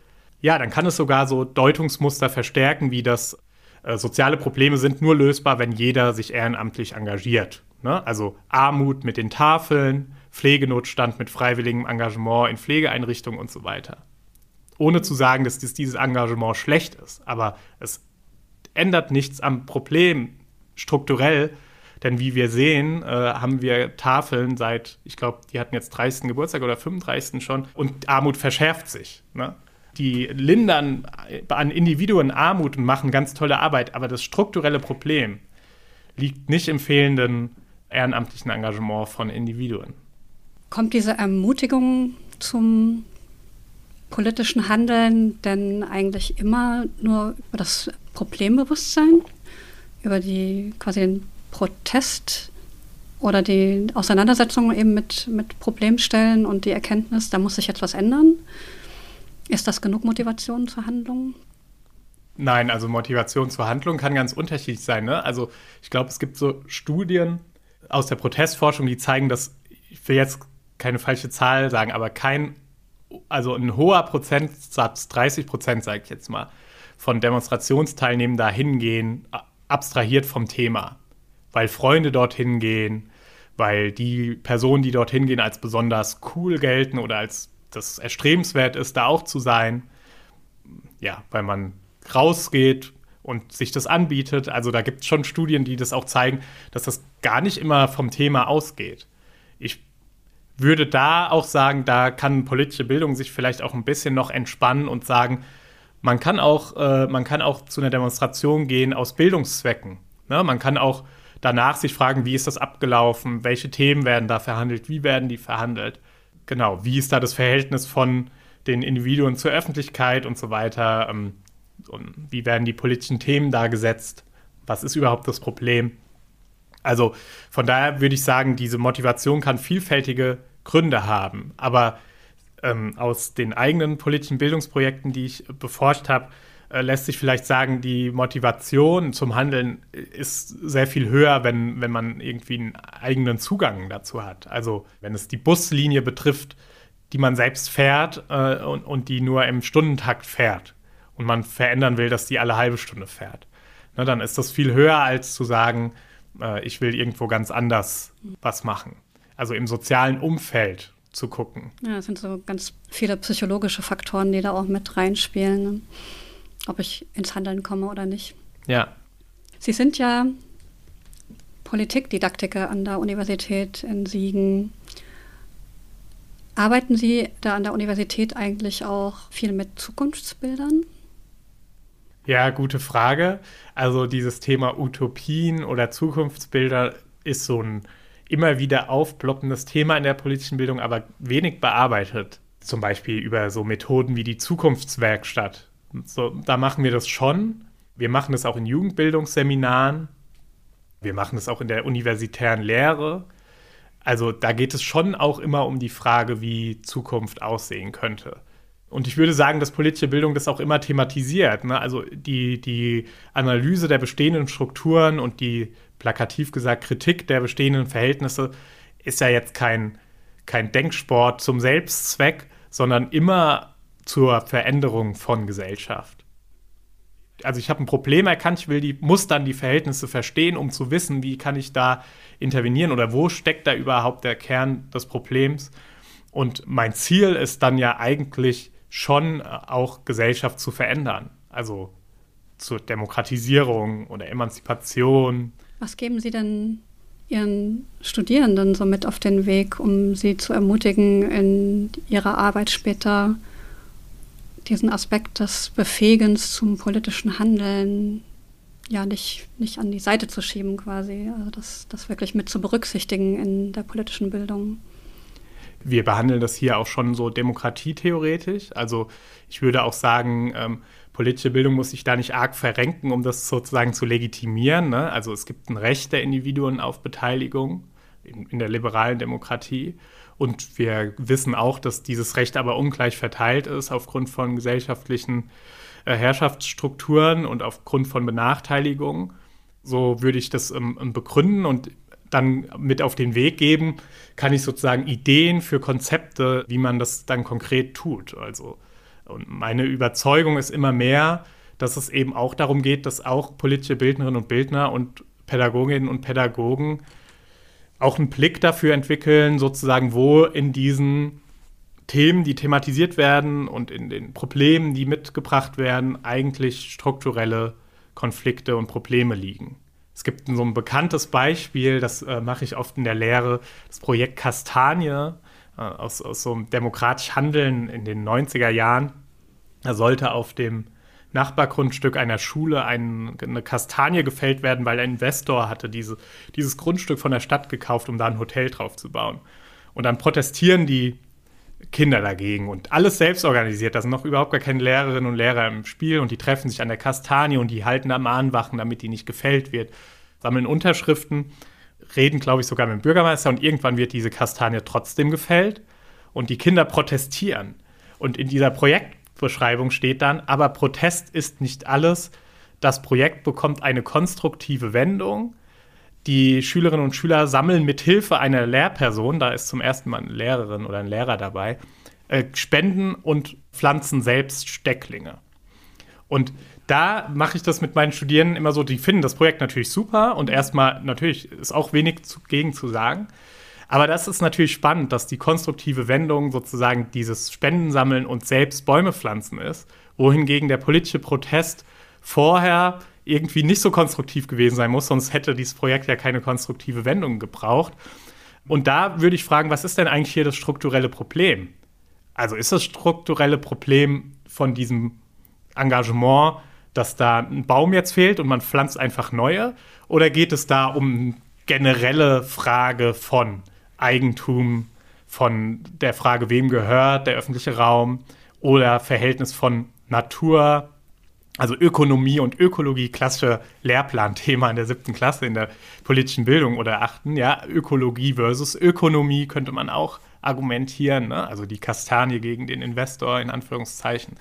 ja, dann kann es sogar so Deutungsmuster verstärken, wie das äh, soziale Probleme sind nur lösbar, wenn jeder sich ehrenamtlich engagiert. Ne? Also Armut mit den Tafeln, Pflegenotstand mit freiwilligem Engagement in Pflegeeinrichtungen und so weiter. Ohne zu sagen, dass dieses Engagement schlecht ist. Aber es ändert nichts am Problem strukturell, denn wie wir sehen, äh, haben wir Tafeln seit, ich glaube, die hatten jetzt 30. Geburtstag oder 35. schon und Armut verschärft sich. Ne? Die lindern an Individuen Armut und machen ganz tolle Arbeit, aber das strukturelle Problem liegt nicht im fehlenden ehrenamtlichen Engagement von Individuen. Kommt diese Ermutigung zum politischen Handeln denn eigentlich immer nur über das Problembewusstsein, über die quasi den Protest oder die Auseinandersetzung eben mit, mit Problemstellen und die Erkenntnis, da muss sich etwas ändern? Ist das genug Motivation zur Handlung? Nein, also Motivation zur Handlung kann ganz unterschiedlich sein. Ne? Also ich glaube, es gibt so Studien aus der Protestforschung, die zeigen, dass, ich will jetzt keine falsche Zahl sagen, aber kein, also ein hoher Prozentsatz, 30 Prozent sage ich jetzt mal, von Demonstrationsteilnehmenden da hingehen, abstrahiert vom Thema. Weil Freunde dorthin gehen, weil die Personen, die dorthin gehen, als besonders cool gelten oder als das erstrebenswert ist, da auch zu sein. Ja, weil man rausgeht und sich das anbietet. Also da gibt es schon Studien, die das auch zeigen, dass das gar nicht immer vom Thema ausgeht. Ich würde da auch sagen, da kann politische Bildung sich vielleicht auch ein bisschen noch entspannen und sagen, man kann auch, äh, man kann auch zu einer Demonstration gehen aus Bildungszwecken. Ne? Man kann auch danach sich fragen, wie ist das abgelaufen, welche Themen werden da verhandelt, wie werden die verhandelt. Genau, wie ist da das Verhältnis von den Individuen zur Öffentlichkeit und so weiter? Ähm, wie werden die politischen Themen da gesetzt? Was ist überhaupt das Problem? Also von daher würde ich sagen, diese Motivation kann vielfältige Gründe haben. Aber ähm, aus den eigenen politischen Bildungsprojekten, die ich beforscht habe, äh, lässt sich vielleicht sagen, die Motivation zum Handeln ist sehr viel höher, wenn, wenn man irgendwie einen eigenen Zugang dazu hat. Also wenn es die Buslinie betrifft, die man selbst fährt äh, und, und die nur im Stundentakt fährt und man verändern will, dass die alle halbe Stunde fährt. Ne, dann ist das viel höher, als zu sagen, äh, ich will irgendwo ganz anders was machen. Also im sozialen Umfeld zu gucken. Ja, das sind so ganz viele psychologische Faktoren, die da auch mit reinspielen, ne? Ob ich ins Handeln komme oder nicht. Ja. Sie sind ja Politikdidaktiker an der Universität in Siegen. Arbeiten Sie da an der Universität eigentlich auch viel mit Zukunftsbildern? Ja, gute Frage. Also dieses Thema Utopien oder Zukunftsbilder ist so ein immer wieder aufploppendes Thema in der politischen Bildung, aber wenig bearbeitet. Zum Beispiel über so Methoden wie die Zukunftswerkstatt. So, da machen wir das schon. Wir machen das auch in Jugendbildungsseminaren. Wir machen das auch in der universitären Lehre. Also da geht es schon auch immer um die Frage, wie Zukunft aussehen könnte. Und ich würde sagen, dass politische Bildung das auch immer thematisiert. Ne? Also die, die Analyse der bestehenden Strukturen und die, plakativ gesagt, Kritik der bestehenden Verhältnisse ist ja jetzt kein, kein Denksport zum Selbstzweck, sondern immer zur Veränderung von Gesellschaft. Also ich habe ein Problem erkannt, ich will die, muss dann die Verhältnisse verstehen, um zu wissen, wie kann ich da intervenieren oder wo steckt da überhaupt der Kern des Problems. Und mein Ziel ist dann ja eigentlich, schon äh, auch Gesellschaft zu verändern. Also zur Demokratisierung oder Emanzipation. Was geben Sie denn Ihren Studierenden so mit auf den Weg, um sie zu ermutigen, in ihrer Arbeit später diesen Aspekt des Befähigens zum politischen Handeln ja nicht, nicht an die Seite zu schieben quasi, also das, das wirklich mit zu berücksichtigen in der politischen Bildung? wir behandeln das hier auch schon so demokratietheoretisch. Also ich würde auch sagen, ähm, politische Bildung muss sich da nicht arg verrenken, um das sozusagen zu legitimieren. Ne? Also es gibt ein Recht der Individuen auf Beteiligung in, in, der liberalen Demokratie. Und wir wissen auch, dass dieses Recht aber ungleich verteilt ist aufgrund von gesellschaftlichen äh, Herrschaftsstrukturen und aufgrund von Benachteiligungen. So würde ich das ähm, begründen und dann mit auf den Weg geben, kann ich sozusagen Ideen für Konzepte, wie man das dann konkret tut. Also und meine Überzeugung ist immer mehr, dass es eben auch darum geht, dass auch politische Bildnerinnen und Bildner und Pädagoginnen und Pädagogen auch einen Blick dafür entwickeln, sozusagen, wo in diesen Themen, die thematisiert werden und in den Problemen, die mitgebracht werden, eigentlich strukturelle Konflikte und Probleme liegen. Es gibt so ein bekanntes Beispiel, das äh, mache ich oft in der Lehre, das Projekt Kastanie äh, aus, aus so einem demokratisch Handeln in den 90er Jahren. Da sollte auf dem Nachbargrundstück einer Schule ein, eine Kastanie gefällt werden, weil ein Investor hatte diese, dieses Grundstück von der Stadt gekauft, um da ein Hotel drauf zu bauen. Und dann protestieren die Kinder dagegen und alles selbst organisiert. Da sind noch überhaupt gar keine Lehrerinnen und Lehrer im Spiel und die treffen sich an der Kastanie und die halten da Mahnwachen, damit die nicht gefällt wird, sammeln Unterschriften, reden, glaube ich, sogar mit dem Bürgermeister und irgendwann wird diese Kastanie trotzdem gefällt und die Kinder protestieren. Und in dieser Projektbeschreibung steht dann, aber Protest ist nicht alles. Das Projekt bekommt eine konstruktive Wendung die Schülerinnen und Schüler sammeln mit Hilfe einer Lehrperson, da ist zum ersten Mal eine Lehrerin oder ein Lehrer dabei, äh, Spenden und pflanzen selbst Stecklinge. Und da mache ich das mit meinen Studierenden immer so, die finden das Projekt natürlich super und erstmal natürlich ist auch wenig gegen zu sagen. Aber das ist natürlich spannend, dass die konstruktive Wendung sozusagen dieses Spendensammeln und selbst Bäume pflanzen ist, wohingegen der politische Protest vorher irgendwie nicht so konstruktiv gewesen sein muss, sonst hätte dieses Projekt ja keine konstruktive Wendung gebraucht. Und da würde ich fragen, was ist denn eigentlich hier das strukturelle Problem? Also ist das strukturelle Problem von diesem Engagement, dass da ein Baum jetzt fehlt und man pflanzt einfach neue? Oder geht es da um generelle Frage von Eigentum, von der Frage, wem gehört der öffentliche Raum oder Verhältnis von Natur, also Ökonomie und Ökologie, klassische Lehrplanthema in der siebten Klasse in der politischen Bildung oder achten, ja, Ökologie versus Ökonomie könnte man auch argumentieren, ne? also die Kastanie gegen den Investor in Anführungszeichen.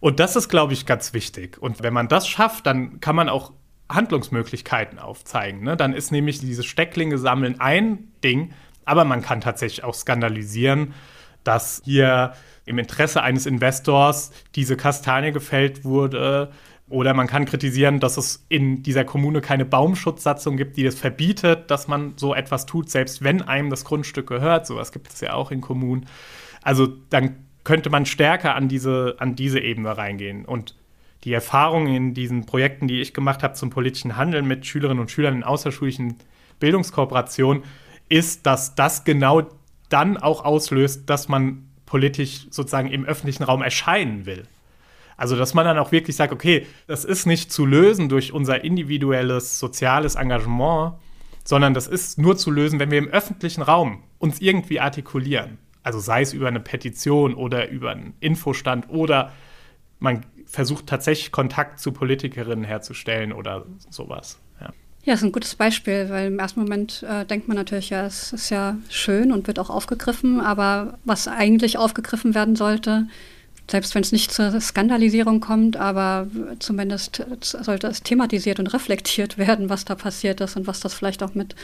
Und das ist, glaube ich, ganz wichtig. Und wenn man das schafft, dann kann man auch Handlungsmöglichkeiten aufzeigen. Ne? Dann ist nämlich dieses Stecklinge sammeln ein Ding, aber man kann tatsächlich auch skandalisieren, dass hier im Interesse eines Investors diese Kastanie gefällt wurde. Oder man kann kritisieren, dass es in dieser Kommune keine Baumschutzsatzung gibt, die das verbietet, dass man so etwas tut, selbst wenn einem das Grundstück gehört. Sowas gibt es ja auch in Kommunen. Also dann könnte man stärker an diese, an diese Ebene reingehen. Und die Erfahrung in diesen Projekten, die ich gemacht habe zum politischen Handeln mit Schülerinnen und Schülern in außerschulischen Bildungskooperationen, ist, dass das genau dann auch auslöst, dass man politisch sozusagen im öffentlichen Raum erscheinen will. Also, dass man dann auch wirklich sagt, okay, das ist nicht zu lösen durch unser individuelles soziales Engagement, sondern das ist nur zu lösen, wenn wir im öffentlichen Raum uns irgendwie artikulieren. Also sei es über eine Petition oder über einen Infostand oder man versucht tatsächlich Kontakt zu Politikerinnen herzustellen oder sowas. Ja. Ist ein gutes Beispiel, weil im ersten Moment äh, denkt man natürlich, ja, es ist ja schön und wird auch aufgegriffen, aber was eigentlich aufgegriffen werden sollte, selbst wenn es nicht zur Skandalisierung kommt, aber zumindest sollte es thematisiert und reflektiert werden, was da passiert ist und was das vielleicht auch mit,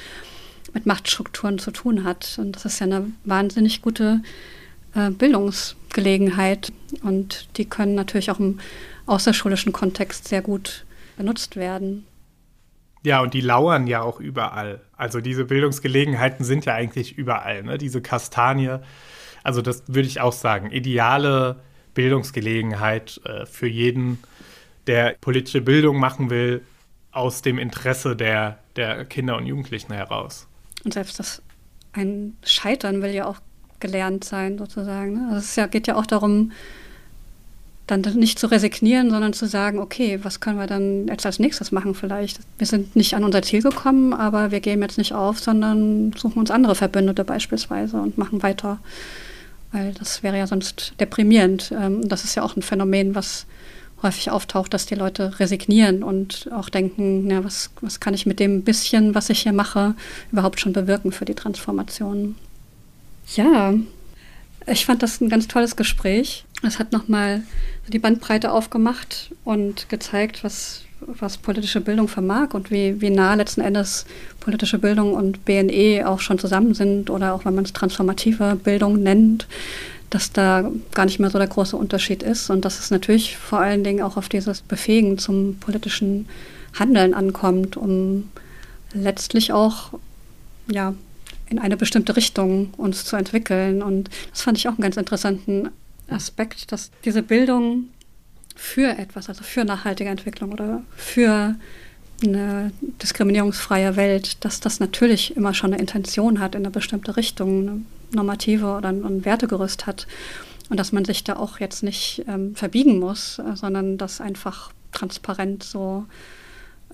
mit Machtstrukturen zu tun hat. Und das ist ja eine wahnsinnig gute äh, Bildungsgelegenheit und die können natürlich auch im außerschulischen Kontext sehr gut benutzt werden. Ja, und die lauern ja auch überall. Also diese Bildungsgelegenheiten sind ja eigentlich überall. Ne? Diese Kastanie, also das würde ich auch sagen, ideale Bildungsgelegenheit äh, für jeden, der politische Bildung machen will, aus dem Interesse der, der Kinder und Jugendlichen heraus. Und selbst das ein Scheitern will ja auch gelernt sein, sozusagen. Ne? Also es ja, geht ja auch darum, dann nicht zu resignieren, sondern zu sagen, okay, was können wir dann jetzt als nächstes machen vielleicht? Wir sind nicht an unser Ziel gekommen, aber wir geben jetzt nicht auf, sondern suchen uns andere Verbündete beispielsweise und machen weiter. Weil das wäre ja sonst deprimierend. Ähm, das ist ja auch ein Phänomen, was häufig auftaucht, dass die Leute resignieren und auch denken, ja, was, was kann ich mit dem bisschen, was ich hier mache, überhaupt schon bewirken für die Transformation. Ja, ich fand das ein ganz tolles Gespräch. Es hat nochmal die Bandbreite aufgemacht und gezeigt, was, was politische Bildung vermag und wie, wie nah letzten Endes politische Bildung und BNE auch schon zusammen sind oder auch wenn man es transformative Bildung nennt, dass da gar nicht mehr so der große Unterschied ist und dass es natürlich vor allen Dingen auch auf dieses Befähigen zum politischen Handeln ankommt, um letztlich auch ja, in eine bestimmte Richtung uns zu entwickeln. Und das fand ich auch einen ganz interessanten Aspekt, dass diese Bildung für etwas, also für nachhaltige Entwicklung oder für eine diskriminierungsfreie Welt, dass das natürlich immer schon eine Intention hat in eine bestimmte Richtung, eine normative oder ein Wertegerüst hat. Und dass man sich da auch jetzt nicht ähm, verbiegen muss, äh, sondern das einfach transparent so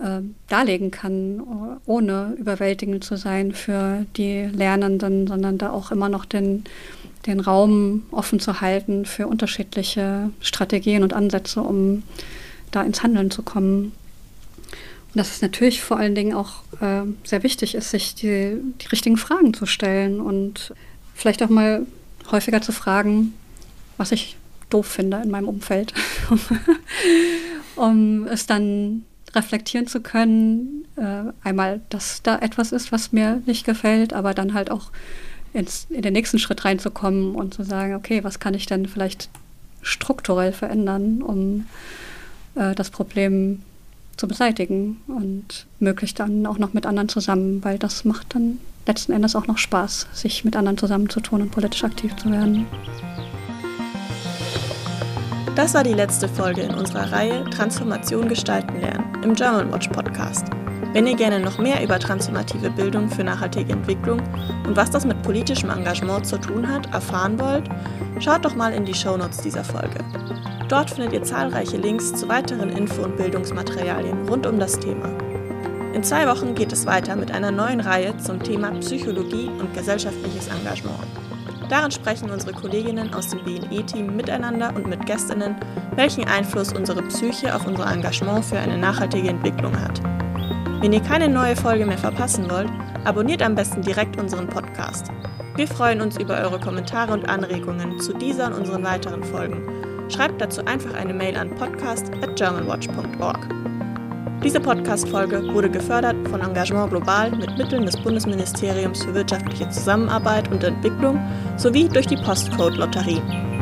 äh, darlegen kann, ohne überwältigend zu sein für die Lernenden, sondern da auch immer noch den, den Raum offen zu halten für unterschiedliche Strategien und Ansätze, um da ins Handeln zu kommen. Und dass es natürlich vor allen Dingen auch äh, sehr wichtig ist, sich die, die richtigen Fragen zu stellen und vielleicht auch mal häufiger zu fragen, was ich doof finde in meinem Umfeld, um es dann reflektieren zu können. Äh, einmal, dass da etwas ist, was mir nicht gefällt, aber dann halt auch ins, in den nächsten Schritt reinzukommen und zu sagen, okay, was kann ich denn vielleicht strukturell verändern, um äh, das Problem zu beseitigen und möglichst dann auch noch mit anderen zusammen, weil das macht dann letzten Endes auch noch Spaß, sich mit anderen zusammenzutun und politisch aktiv zu werden. Das war die letzte Folge in unserer Reihe Transformation gestalten lernen im German Watch Podcast. Wenn ihr gerne noch mehr über transformative Bildung für nachhaltige Entwicklung und was das mit politischem Engagement zu tun hat, erfahren wollt, schaut doch mal in die Shownotes dieser Folge. Dort findet ihr zahlreiche Links zu weiteren Info- und Bildungsmaterialien rund um das Thema. In zwei Wochen geht es weiter mit einer neuen Reihe zum Thema Psychologie und gesellschaftliches Engagement. Darin sprechen unsere Kolleginnen aus dem BNE-Team miteinander und mit Gästinnen, welchen Einfluss unsere Psyche auf unser Engagement für eine nachhaltige Entwicklung hat. Wenn ihr keine neue Folge mehr verpassen wollt, abonniert am besten direkt unseren Podcast. Wir freuen uns über eure Kommentare und Anregungen zu dieser und unseren weiteren Folgen. Schreibt dazu einfach eine Mail an podcast@germanwatch.org. Diese Podcast-Folge wurde gefördert von Engagement Global mit Mitteln des Bundesministeriums für wirtschaftliche Zusammenarbeit und Entwicklung sowie durch die Postcode-Lotterie.